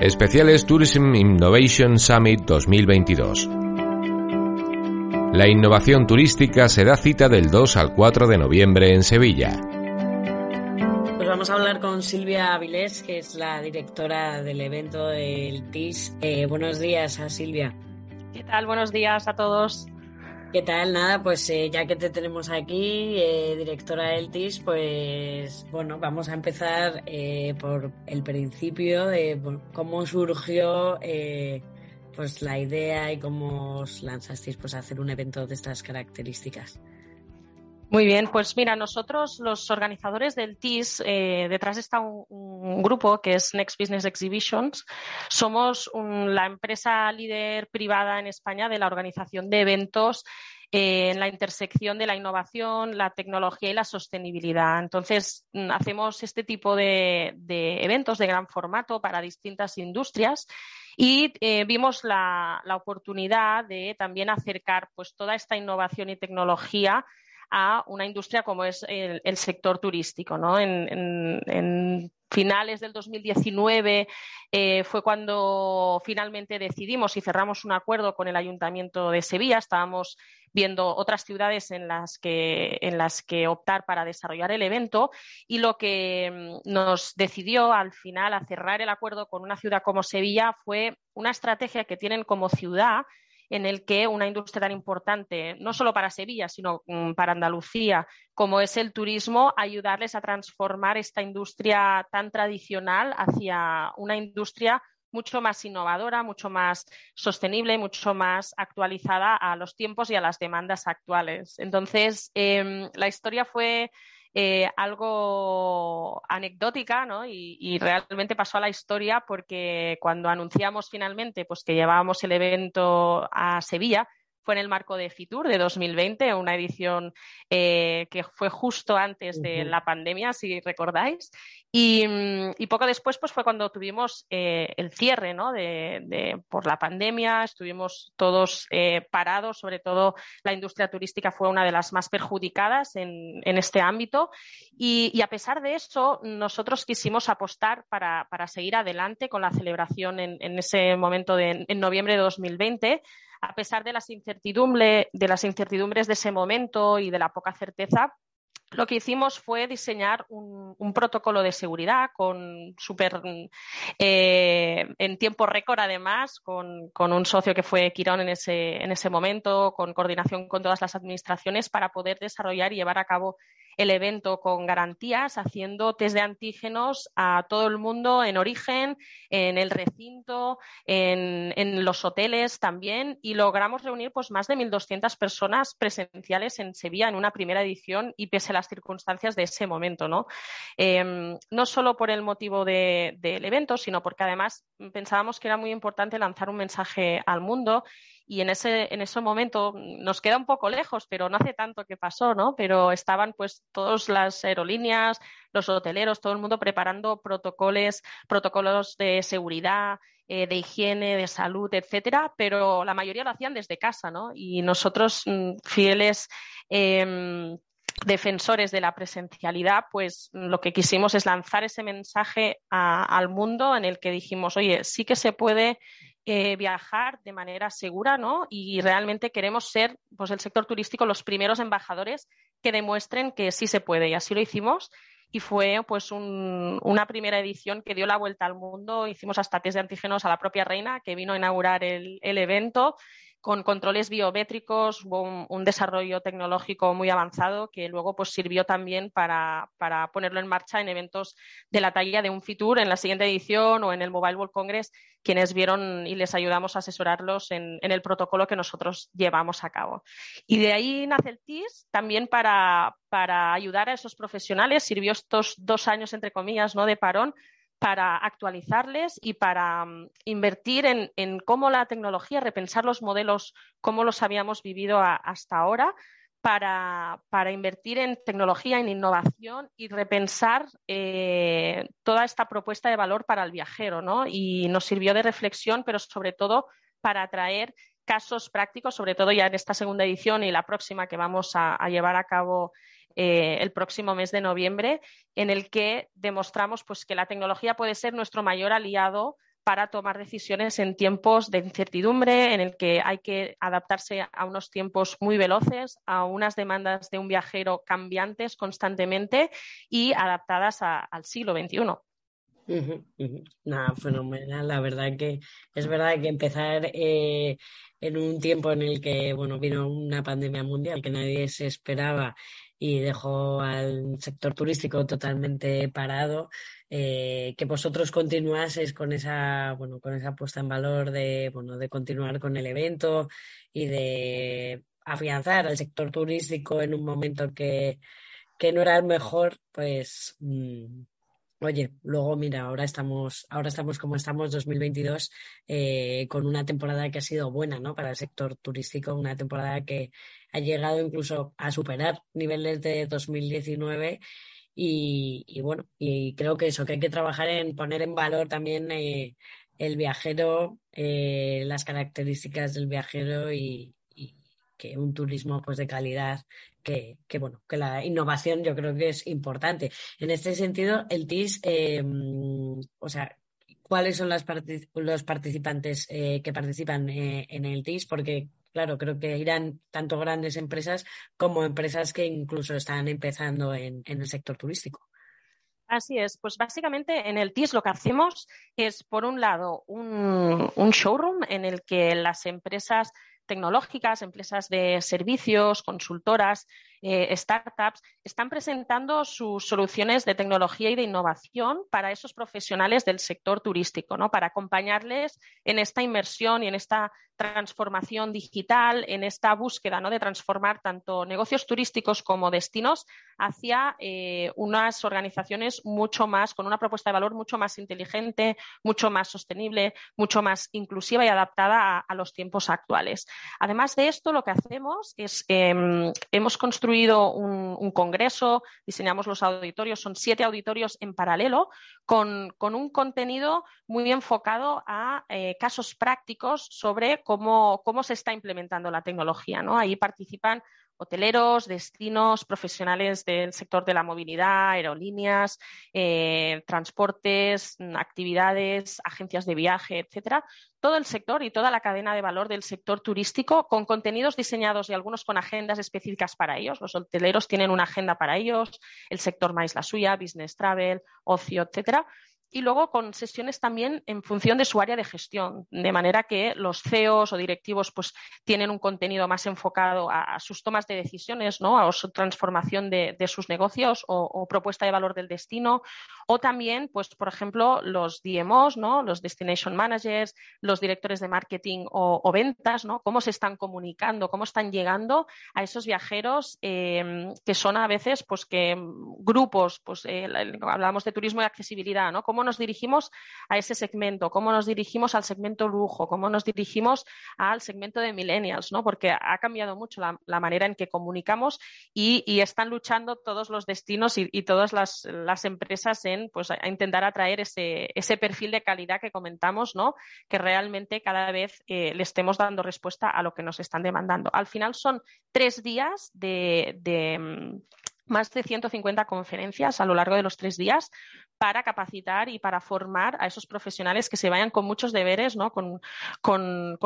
Especiales Tourism Innovation Summit 2022. La innovación turística se da cita del 2 al 4 de noviembre en Sevilla. Pues vamos a hablar con Silvia Avilés, que es la directora del evento del TIS. Eh, buenos días a Silvia. ¿Qué tal? Buenos días a todos. ¿Qué tal? Nada, pues eh, ya que te tenemos aquí, eh, directora del TIS, pues bueno, vamos a empezar eh, por el principio de cómo surgió pues la idea y cómo os lanzasteis pues, a hacer un evento de estas características. Muy bien, pues mira, nosotros los organizadores del TIS, detrás está un, grupo que es Next Business Exhibitions. Somos la empresa líder privada en España de la organización de eventos en la intersección de la innovación, la tecnología y la sostenibilidad. Entonces, mm, hacemos este tipo de, eventos de gran formato para distintas industrias y eh, vimos la, oportunidad de también acercar pues, toda esta innovación y tecnología a una industria como es el, sector turístico. ¿no? En, finales del 2019 eh, fue cuando finalmente decidimos y cerramos un acuerdo con el Ayuntamiento de Sevilla. Estábamos viendo otras ciudades en las que, en las que optar para desarrollar el evento y lo que mm, nos decidió al final a cerrar el acuerdo con una ciudad como Sevilla fue una estrategia que tienen como ciudad en el que una industria tan importante, no solo para Sevilla, sino mm, para Andalucía, como es el turismo, ayudarles a transformar esta industria tan tradicional hacia una industria mucho más innovadora, mucho más sostenible, mucho más actualizada a los tiempos y a las demandas actuales. Entonces, em, la historia fue eh, algo anecdótica ¿no? y, realmente pasó a la historia porque cuando anunciamos finalmente pues, que llevábamos el evento a Sevilla, fue en el marco de Fitur de 2020, una edición eh, que fue justo antes de la pandemia, si recordáis. Y, poco después pues, fue cuando tuvimos eh, el cierre ¿no? de, por la pandemia, estuvimos todos eh, parados, sobre todo la industria turística fue una de las más perjudicadas en, este ámbito. Y, a pesar de eso, nosotros quisimos apostar para, seguir adelante con la celebración en, en ese momento de, en noviembre de 2020 a pesar de las, incertidumbres de ese momento y de la poca certeza, lo que hicimos fue diseñar un, protocolo de seguridad con super eh, en tiempo récord además, con, un socio que fue Quirón en ese, en ese momento, con coordinación con todas las administraciones para poder desarrollar y llevar a cabo el evento con garantías, haciendo test de antígenos a todo el mundo en origen, en el recinto, en, los hoteles también, y logramos reunir pues, más de 1.200 personas presenciales en Sevilla en una primera edición y pese a las circunstancias de ese momento. No, em, no solo por el motivo del evento, sino porque además pensábamos que era muy importante lanzar un mensaje al mundo y en ese, en ese momento nos queda un poco lejos, pero no hace tanto que pasó, ¿no? Pero estaban pues todas las aerolíneas, los hoteleros, todo el mundo preparando protocolos, protocolos de seguridad, eh, de higiene, de salud, etcétera, pero la mayoría lo hacían desde casa, ¿no? Y nosotros, mm, fieles em, defensores de la presencialidad, pues lo que quisimos es lanzar ese mensaje al mundo en el que dijimos, oye, sí que se puede eh, viajar de manera segura, ¿no? Y realmente queremos ser, pues el sector turístico, los primeros embajadores que demuestren que sí se puede. Y así lo hicimos. Y fue pues una primera edición que dio la vuelta al mundo. Hicimos hasta test de antígenos a la propia reina que vino a inaugurar el evento con controles biométricos, hubo un, desarrollo tecnológico muy avanzado que luego pues, sirvió también para, ponerlo en marcha en eventos de la talla de un Fitur en la siguiente edición o en el Mobile World Congress, quienes vieron y les ayudamos a asesorarlos en, el protocolo que nosotros llevamos a cabo. Y de ahí nace el TIS también para, para ayudar a esos profesionales. Sirvió estos dos años, entre comillas, ¿no? de parón para actualizarles y para mm, invertir en, cómo la tecnología, repensar los modelos, cómo los habíamos vivido hasta ahora, para, invertir en tecnología, en innovación y repensar eh, toda esta propuesta de valor para el viajero. ¿no? Y nos sirvió de reflexión, pero sobre todo para atraer casos prácticos, sobre todo ya en esta segunda edición y la próxima que vamos a llevar a cabo eh, el próximo mes de noviembre, en el que demostramos pues, que la tecnología puede ser nuestro mayor aliado para tomar decisiones en tiempos de incertidumbre, en el que hay que adaptarse a unos tiempos muy veloces, a unas demandas de un viajero cambiantes constantemente y adaptadas al siglo XXI. Fenomenal. La verdad que es verdad que empezar eh, en un tiempo en el que bueno vino una pandemia mundial que nadie se esperaba y dejó al sector turístico totalmente parado, eh, que vosotros continuaseis con esa bueno con esa puesta en valor de bueno de continuar con el evento y de afianzar al sector turístico en un momento que, que no era el mejor, pues mm, Oye, luego mira, ahora estamos, ahora estamos como estamos 2022 eh, con una temporada que ha sido buena, ¿no? Para el sector turístico, una temporada que ha llegado incluso a superar niveles de 2019 y, y bueno, y creo que eso, que hay que trabajar en poner en valor también eh, el viajero, eh, las características del viajero y, que un turismo pues de calidad que, que, bueno que la innovación yo creo que es importante. En este sentido el TIS eh, o sea cuáles son las los participantes eh, que participan eh, en el TIS porque claro creo que irán tanto grandes empresas como empresas que incluso están empezando en, en el sector turístico. Así es, pues básicamente en el TIS lo que hacemos es, por un lado, un, un, showroom en el que las empresas tecnológicas, empresas de servicios, consultoras, eh, startups, están presentando sus soluciones de tecnología y de innovación para esos profesionales del sector turístico, ¿no? para acompañarles en esta inmersión y en esta transformación digital, en esta búsqueda ¿no? de transformar tanto negocios turísticos como destinos hacia eh, unas organizaciones mucho más, con una propuesta de valor mucho más inteligente, mucho más sostenible, mucho más inclusiva y adaptada a, los tiempos actuales. Además de esto, lo que hacemos es, eh, hemos construido un, un, congreso, diseñamos los auditorios, son siete auditorios en paralelo, con, con un contenido muy enfocado a eh, casos prácticos sobre cómo, cómo se está implementando la tecnología. ¿no? Ahí participan hoteleros, destinos, profesionales del sector de la movilidad, aerolíneas, eh, transportes, actividades, agencias de viaje, etcétera. Todo el sector y toda la cadena de valor del sector turístico con contenidos diseñados y algunos con agendas específicas para ellos. Los hoteleros tienen una agenda para ellos, el sector más la suya, business travel, ocio, etcétera y luego con sesiones también en función de su área de gestión, de manera que los CEOs o directivos pues tienen un contenido más enfocado a, sus tomas de decisiones, ¿no? a su transformación de, sus negocios o, propuesta de valor del destino, o también, pues, por ejemplo, los DMOs, ¿no? los Destination Managers, los directores de marketing o, ventas, ¿no? cómo se están comunicando, cómo están llegando a esos viajeros eh, que son a veces pues que grupos, pues eh, hablamos de turismo y accesibilidad, ¿no? cómo nos dirigimos a ese segmento, cómo nos dirigimos al segmento lujo, cómo nos dirigimos al segmento de millennials, ¿no? Porque ha cambiado mucho la, manera en que comunicamos y, están luchando todos los destinos y, todas las, empresas en pues, a intentar atraer ese, perfil de calidad que comentamos, ¿no? Que realmente cada vez eh, le estemos dando respuesta a lo que nos están demandando. Al final son tres días de mm, más de 150 conferencias a lo largo de los tres días para capacitar y para formar a esos profesionales que se vayan con muchos deberes, ¿no? con,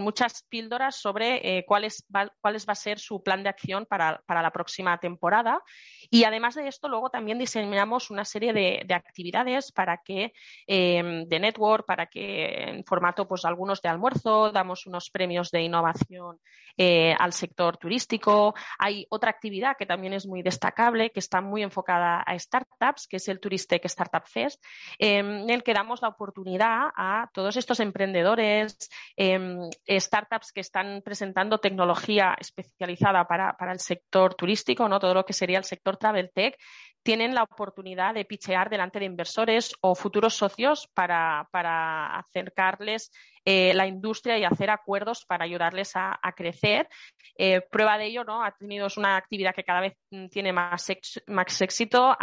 muchas píldoras sobre eh, cuál, es, va, va, a ser su plan de acción para, la próxima temporada. Y además de esto, luego también diseñamos una serie de, actividades para que, eh, de network, para que en formato, pues algunos de almuerzo, damos unos premios de innovación eh, al sector turístico. Hay otra actividad que también es muy destacable, que está muy enfocada a startups, que es el Turistec Startup Em, en el que damos la oportunidad a todos estos emprendedores, em, startups que están presentando tecnología especializada para, el sector turístico, ¿no? todo lo que sería el sector travel tech, tienen la oportunidad de pichear delante de inversores o futuros socios para, acercarles eh, la industria y hacer acuerdos para ayudarles a, crecer. Eh, prueba de ello, ¿no? Ha tenido una actividad que cada vez mm, tiene más, más éxito.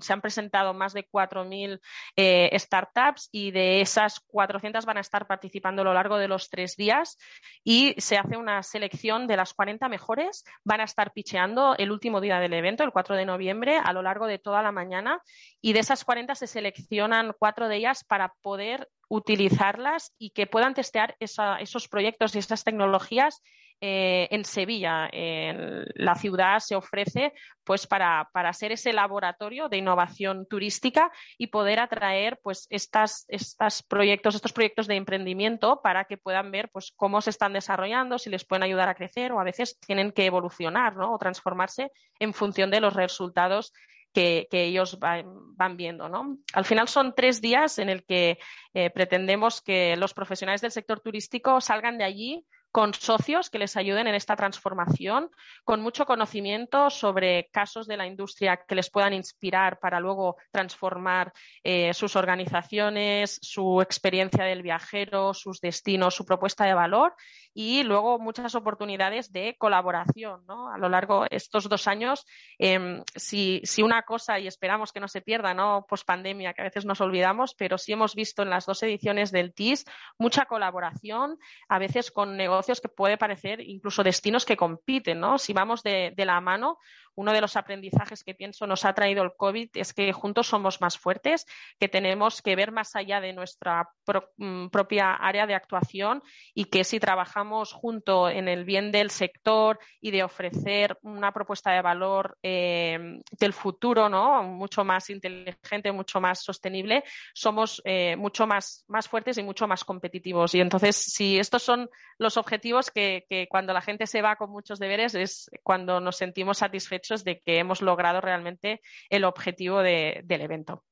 se han presentado más de 4.000 eh, startups y de esas 400 van a estar participando a lo largo de los tres días y se hace una selección de las 40 mejores. Van a estar picheando el último día del evento, el 4 de noviembre, a lo largo de toda la mañana y de esas 40 se seleccionan cuatro de ellas para poder utilizarlas y que puedan testear esos proyectos y esas tecnologías eh, en Sevilla. En la ciudad se ofrece pues para, para, ser ese laboratorio de innovación turística y poder atraer pues estas, estas proyectos, estos proyectos de emprendimiento para que puedan ver pues cómo se están desarrollando, si les pueden ayudar a crecer o a veces tienen que evolucionar ¿no? o transformarse en función de los resultados que, ellos van, viendo. ¿no? Al final son tres días en el que eh, pretendemos que los profesionales del sector turístico salgan de allí con socios que les ayuden en esta transformación, con mucho conocimiento sobre casos de la industria que les puedan inspirar para luego transformar eh, sus organizaciones, su experiencia del viajero, sus destinos, su propuesta de valor y luego muchas oportunidades de colaboración ¿no? a lo largo de estos dos años. Em, si, una cosa, y esperamos que no se pierda, ¿no? post pandemia, que a veces nos olvidamos, pero sí hemos visto en las dos ediciones del TIS mucha colaboración, a veces con negocios que puede parecer incluso destinos que compiten, ¿no? Si vamos de, de la mano, uno de los aprendizajes que pienso nos ha traído el COVID es que juntos somos más fuertes, que tenemos que ver más allá de nuestra mm, propia área de actuación y que si trabajamos junto en el bien del sector y de ofrecer una propuesta de valor eh, del futuro, ¿no? Mucho más inteligente, mucho más sostenible, somos eh, mucho más, más fuertes y mucho más competitivos. Y entonces, si estos son los objetivos que, que cuando la gente se va con muchos deberes es cuando nos sentimos satisfechos de que hemos logrado realmente el objetivo del evento.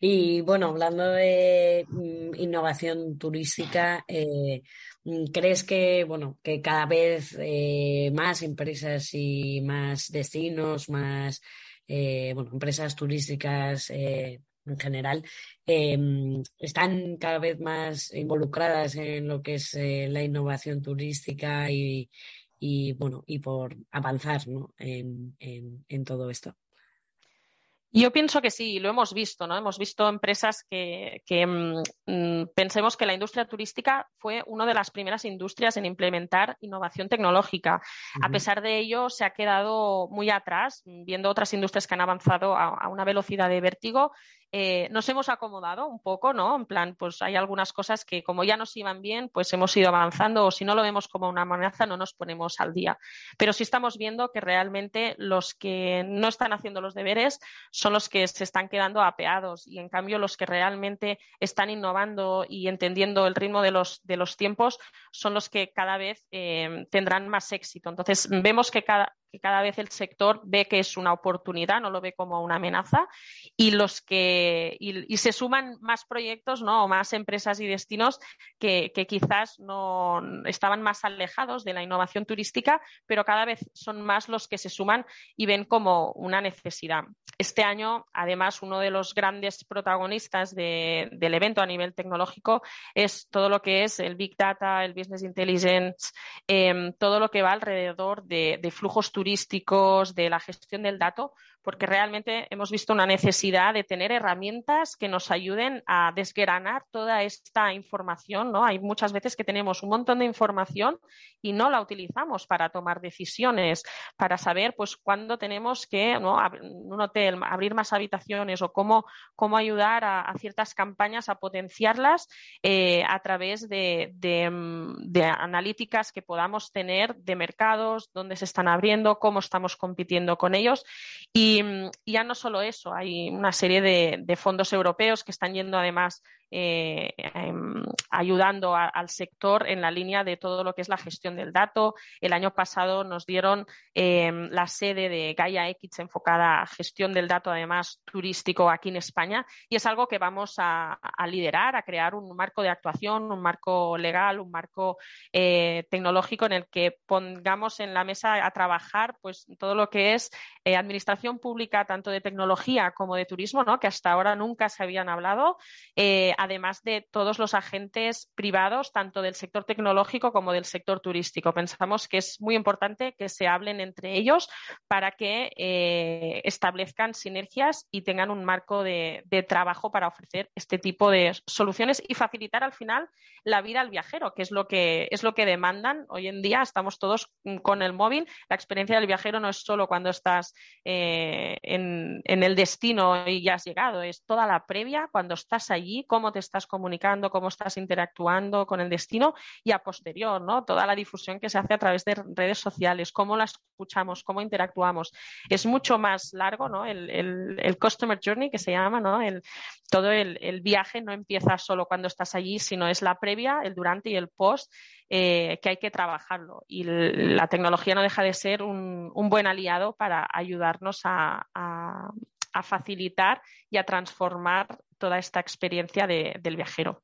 Y bueno, hablando de mm, innovación turística, eh, mm, ¿crees que bueno que cada vez eh, más empresas y más destinos, más eh, bueno, empresas turísticas en general em, están cada vez más involucradas en lo que es la innovación turística y, y bueno, y por avanzar ¿no? en, en, todo esto. Yo pienso que sí, lo hemos visto, ¿no? Hemos visto empresas que, que mm, pensemos que la industria turística fue una de las primeras industrias en implementar innovación tecnológica. A pesar de ello, se ha quedado muy atrás, viendo otras industrias que han avanzado a una velocidad de vértigo eh, nos hemos acomodado un poco, ¿no? En plan, pues hay algunas cosas que como ya nos iban bien, pues hemos ido avanzando o si no lo vemos como una amenaza, no nos ponemos al día. Pero sí estamos viendo que realmente los que no están haciendo los deberes son los que se están quedando apeados y en cambio los que realmente están innovando y entendiendo el ritmo de los, de los tiempos son los que cada vez eh, tendrán más éxito. Entonces, vemos que cada, que cada vez el sector ve que es una oportunidad, no lo ve como una amenaza, y los que y, se suman más proyectos, ¿no? O más empresas y destinos que, quizás no estaban más alejados de la innovación turística, pero cada vez son más los que se suman y ven como una necesidad. Este año, además, uno de los grandes protagonistas del evento a nivel tecnológico es todo lo que es el Big Data, el Business Intelligence, em, todo lo que va alrededor de, de flujos turísticos, de la gestión del dato, porque realmente hemos visto una necesidad de tener herramientas que nos ayuden a desgranar toda esta información. ¿no? Hay muchas veces que tenemos un montón de información y no la utilizamos para tomar decisiones, para saber pues cuándo tenemos que ¿no? un hotel abrir más habitaciones o cómo, cómo ayudar a, ciertas campañas a potenciarlas eh, a través de, de analíticas que podamos tener de mercados, dónde se están abriendo, cómo estamos compitiendo con ellos. Y y, ya no solo eso, hay una serie de, fondos europeos que están yendo además eh, em, ayudando al sector en la línea de todo lo que es la gestión del dato. El año pasado nos dieron em, la sede de Gaia X enfocada a gestión del dato, además turístico aquí en España, y es algo que vamos a, liderar, a crear un marco de actuación, un marco legal, un marco eh, tecnológico en el que pongamos en la mesa a trabajar pues todo lo que es eh, administración pública, tanto de tecnología como de turismo, ¿no? que hasta ahora nunca se habían hablado además de todos los agentes privados, tanto del sector tecnológico como del sector turístico. Pensamos que es muy importante que se hablen entre ellos para que eh, establezcan sinergias y tengan un marco de, trabajo para ofrecer este tipo de soluciones y facilitar al final la vida al viajero, que es lo que es lo que demandan hoy en día. Estamos todos con el móvil. La experiencia del viajero no es solo cuando estás eh, en, en el destino y ya has llegado, es toda la previa, cuando estás allí, cómo cómo te estás comunicando, cómo estás interactuando con el destino y a posterior, ¿no? Toda la difusión que se hace a través de redes sociales, cómo la escuchamos, cómo interactuamos. Es mucho más largo, ¿no? El, customer journey que se llama, ¿no? El, todo el, viaje no empieza solo cuando estás allí, sino es la previa, el durante y el post eh, que hay que trabajarlo. Y la tecnología no deja de ser un, buen aliado para ayudarnos a, a facilitar y a transformar toda esta experiencia de, del viajero.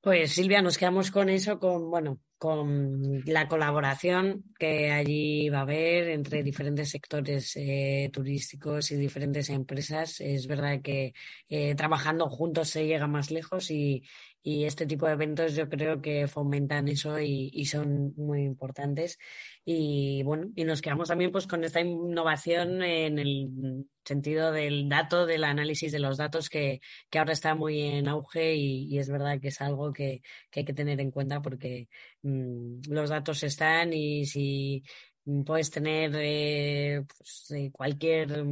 Pues Silvia, nos quedamos con eso, con bueno, con la colaboración que allí va a haber entre diferentes sectores eh, turísticos y diferentes empresas. Es verdad que eh, trabajando juntos se llega más lejos y, y este tipo de eventos yo creo que fomentan eso y, y, son muy importantes. Y bueno, y nos quedamos también pues con esta innovación en el sentido del dato, del análisis de los datos que, que ahora está muy en auge y, y, es verdad que es algo que, que hay que tener en cuenta porque los datos están y si puedes tener eh, pues, eh, cualquier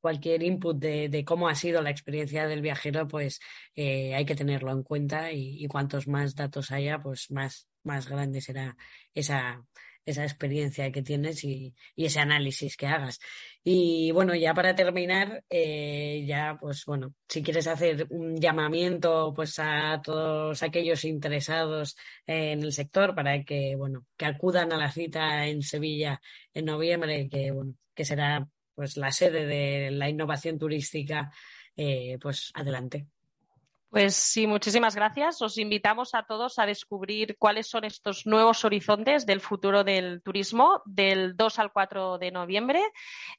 cualquier input de, de, cómo ha sido la experiencia del viajero, pues eh, hay que tenerlo en cuenta y, y, cuantos más datos haya, pues más, más grande será esa, esa experiencia que tienes y, ese análisis que hagas. Y bueno, ya para terminar, eh, ya pues bueno, si quieres hacer un llamamiento pues a todos aquellos interesados en el sector para que bueno, que acudan a la cita en Sevilla en noviembre, que bueno, que será pues la sede de la innovación turística, eh, pues adelante. Pues sí, muchísimas gracias. Os invitamos a todos a descubrir cuáles son estos nuevos horizontes del futuro del turismo del 2 al 4 de noviembre.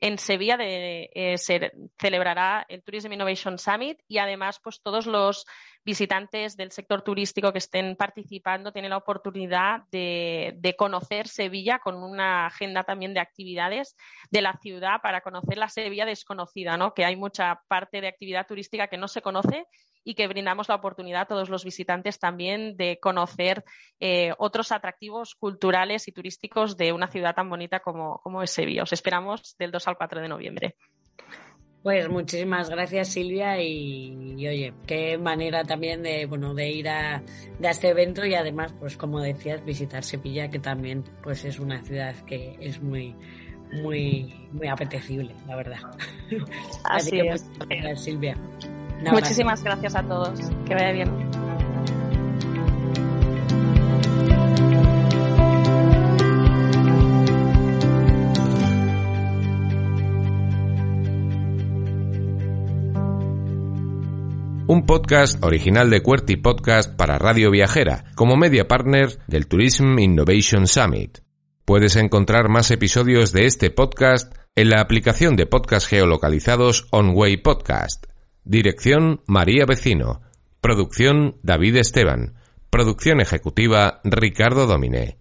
En Sevilla eh, se celebrará el Tourism Innovation Summit y además pues todos los visitantes del sector turístico que estén participando tienen la oportunidad de, conocer Sevilla con una agenda también de actividades de la ciudad para conocer la Sevilla desconocida, ¿no? que hay mucha parte de actividad turística que no se conoce y que brindamos la oportunidad a todos los visitantes también de conocer eh, otros atractivos culturales y turísticos de una ciudad tan bonita como, como es Sevilla. Os esperamos del 2 al 4 de noviembre. Pues muchísimas gracias Silvia y, y, oye, qué manera también de bueno de ir a, de a este evento y además pues como decías visitar Sevilla que también pues es una ciudad que es muy muy muy apetecible la verdad. Así, Así que es. muchas gracias Silvia. Muchísimas gracias a todos. Que vaya bien. Podcast original de Cuerty Podcast para Radio Viajera, como media partner del Tourism Innovation Summit. Puedes encontrar más episodios de este podcast en la aplicación de podcast geolocalizados OnWay Podcast. Dirección María Vecino. Producción David Esteban. Producción ejecutiva Ricardo Dominé.